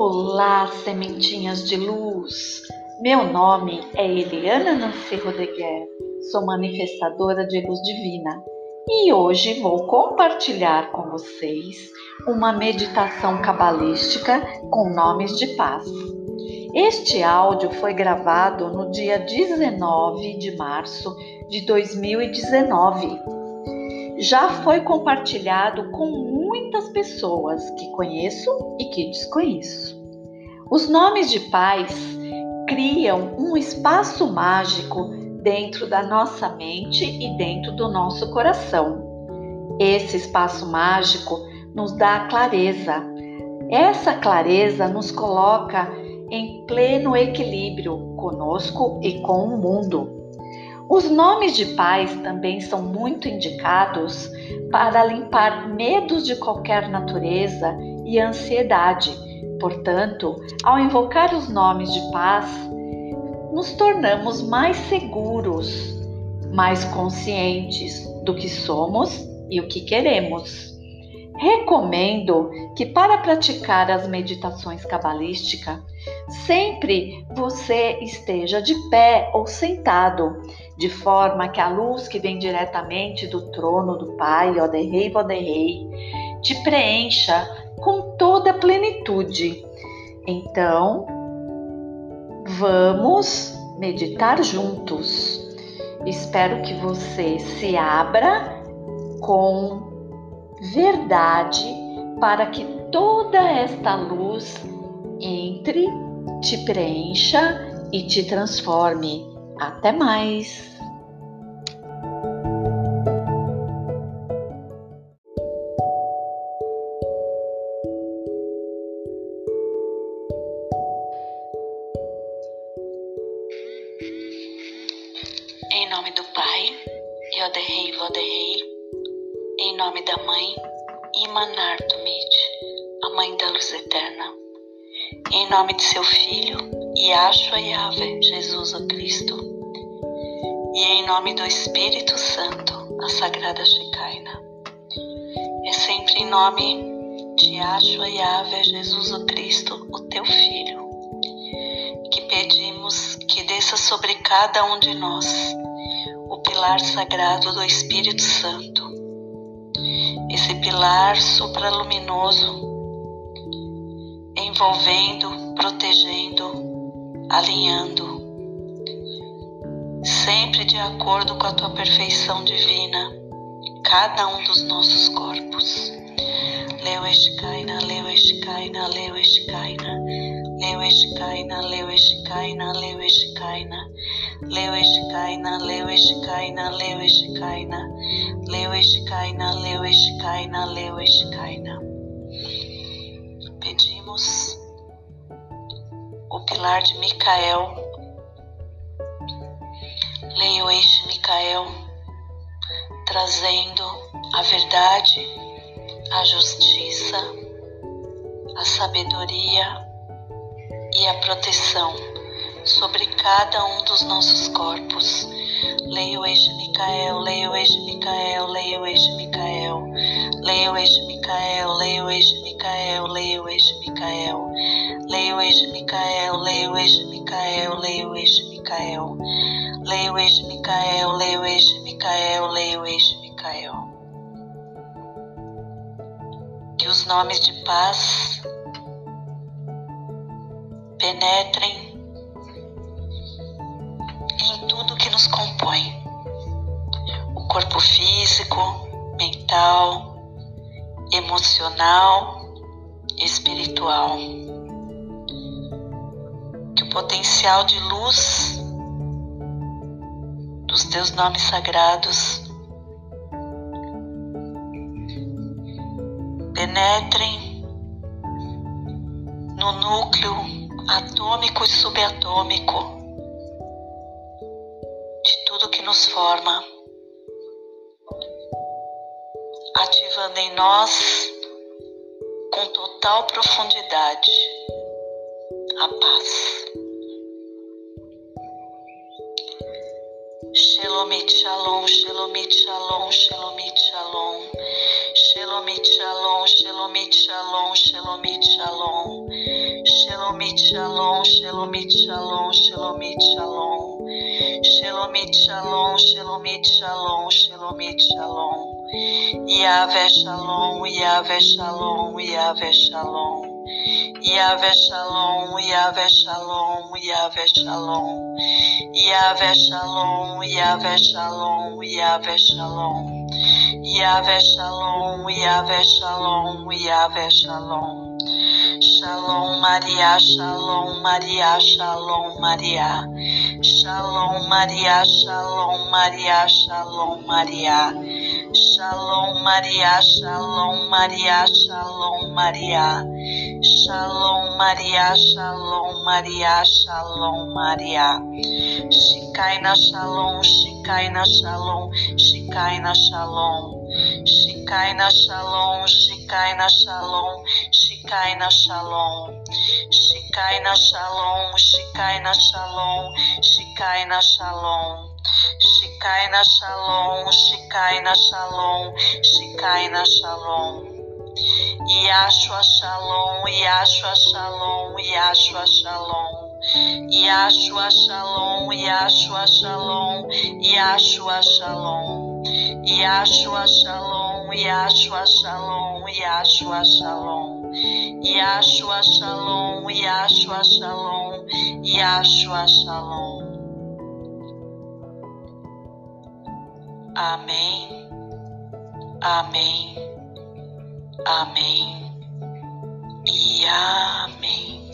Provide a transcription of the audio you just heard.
Olá, sementinhas de luz! Meu nome é Eliana Nancy Rodrigues, sou manifestadora de luz divina e hoje vou compartilhar com vocês uma meditação cabalística com nomes de paz. Este áudio foi gravado no dia 19 de março de 2019. Já foi compartilhado com muitas pessoas que conheço e que desconheço. Os nomes de pais criam um espaço mágico dentro da nossa mente e dentro do nosso coração. Esse espaço mágico nos dá clareza. Essa clareza nos coloca em pleno equilíbrio conosco e com o mundo. Os nomes de pais também são muito indicados para limpar medos de qualquer natureza e ansiedade. Portanto, ao invocar os nomes de paz, nos tornamos mais seguros, mais conscientes do que somos e o que queremos. Recomendo que, para praticar as meditações cabalísticas, sempre você esteja de pé ou sentado, de forma que a luz que vem diretamente do trono do Pai, ó de Rei, ó de Rei, te preencha com toda a plenitude. Então, Vamos meditar juntos. Espero que você se abra com verdade para que toda esta luz entre, te preencha e te transforme. Até mais! Em nome do Pai, Yoderrei Voderrei, em nome da Mãe, Imanar a Mãe da Luz Eterna, em nome de seu Filho, Yahshua Yahvé, Jesus o Cristo, e em nome do Espírito Santo, a Sagrada Shekinah. É sempre em nome de Yahshua Yahvé, Jesus o Cristo, o teu Filho, que pedimos que desça sobre cada um de nós o pilar sagrado do Espírito Santo. Esse pilar supraluminoso, envolvendo, protegendo, alinhando, sempre de acordo com a tua perfeição divina, cada um dos nossos corpos. Leu Eshkaina, Leu Eshkaina, Leu Eshkaina, Leu Eshkaina, Leu Eshkaina, Leu Eshkaina. Leu Eshkaina, Leu Eshkaina, Leu Eshkaina, Leu Eshkaina, Leu Eshkaina, Leu. Pedimos o pilar de Micael, leio Micael, trazendo a verdade, a justiça, a sabedoria e a proteção sobre cada um dos nossos corpos. Leio este Micael, leio este Micael, leio este Micael, leio este Micael, leio este Micael, leio este Micael, leio este Micael, leio este Micael, leio este Micael, leio este Micael, leio este Micael, Micael. Que os nomes de paz penetrem que nos compõe: o corpo físico, mental, emocional, espiritual. Que o potencial de luz dos teus nomes sagrados penetrem no núcleo atômico e subatômico nos forma, ativando em nós com total profundidade a paz. Shalomit Shalom, Shalomit Shalom, Shalomit Shalom, Shalomit Shalom, Shalomit Shalom, Shalomit Shalom, shalom, shalomit shalom, shalomit shalom. Shalomit shalom, shalomit shalom, shalomit shalom. Yahvé shalom, Yahvé shalom, Yahvé shalom. Yahvé shalom, Yahvé shalom, Yahvé shalom. Yahvé shalom, Yahvé shalom, Yahvé shalom. Yahvé shalom, Yahvé shalom, Yahvé shalom. Shalom Maria, Shalom Maria, Shalom Maria. Shalom Maria, Shalom Maria, Shalom Maria. Shalom Maria, Shalom Maria, Shalom Maria. Shalom Maria, Shalom Maria, Shalom Maria. Shikaina Shalom, Shikaina Shalom, Shikaina Shalom. Shikaina Shalom, Shikaina Shalom, Shikaina Shalom. Shikaina Shalom, Shikaina Shalom, Shikaina Shalom. Shikaina Shalom, Shikaina Shalom, Shikaina Shalom. Yashua Shalom, Yashua Shalom, Yashua Shalom. Yashua Shalom, Yashua Shalom, Yashua Shalom. Yashua Shalom, Yashua Shalom, Yashua Shalom. Yashua Shalom, Yashua Shalom, Yashua Shalom. Amém. Amém. Amém. E amém.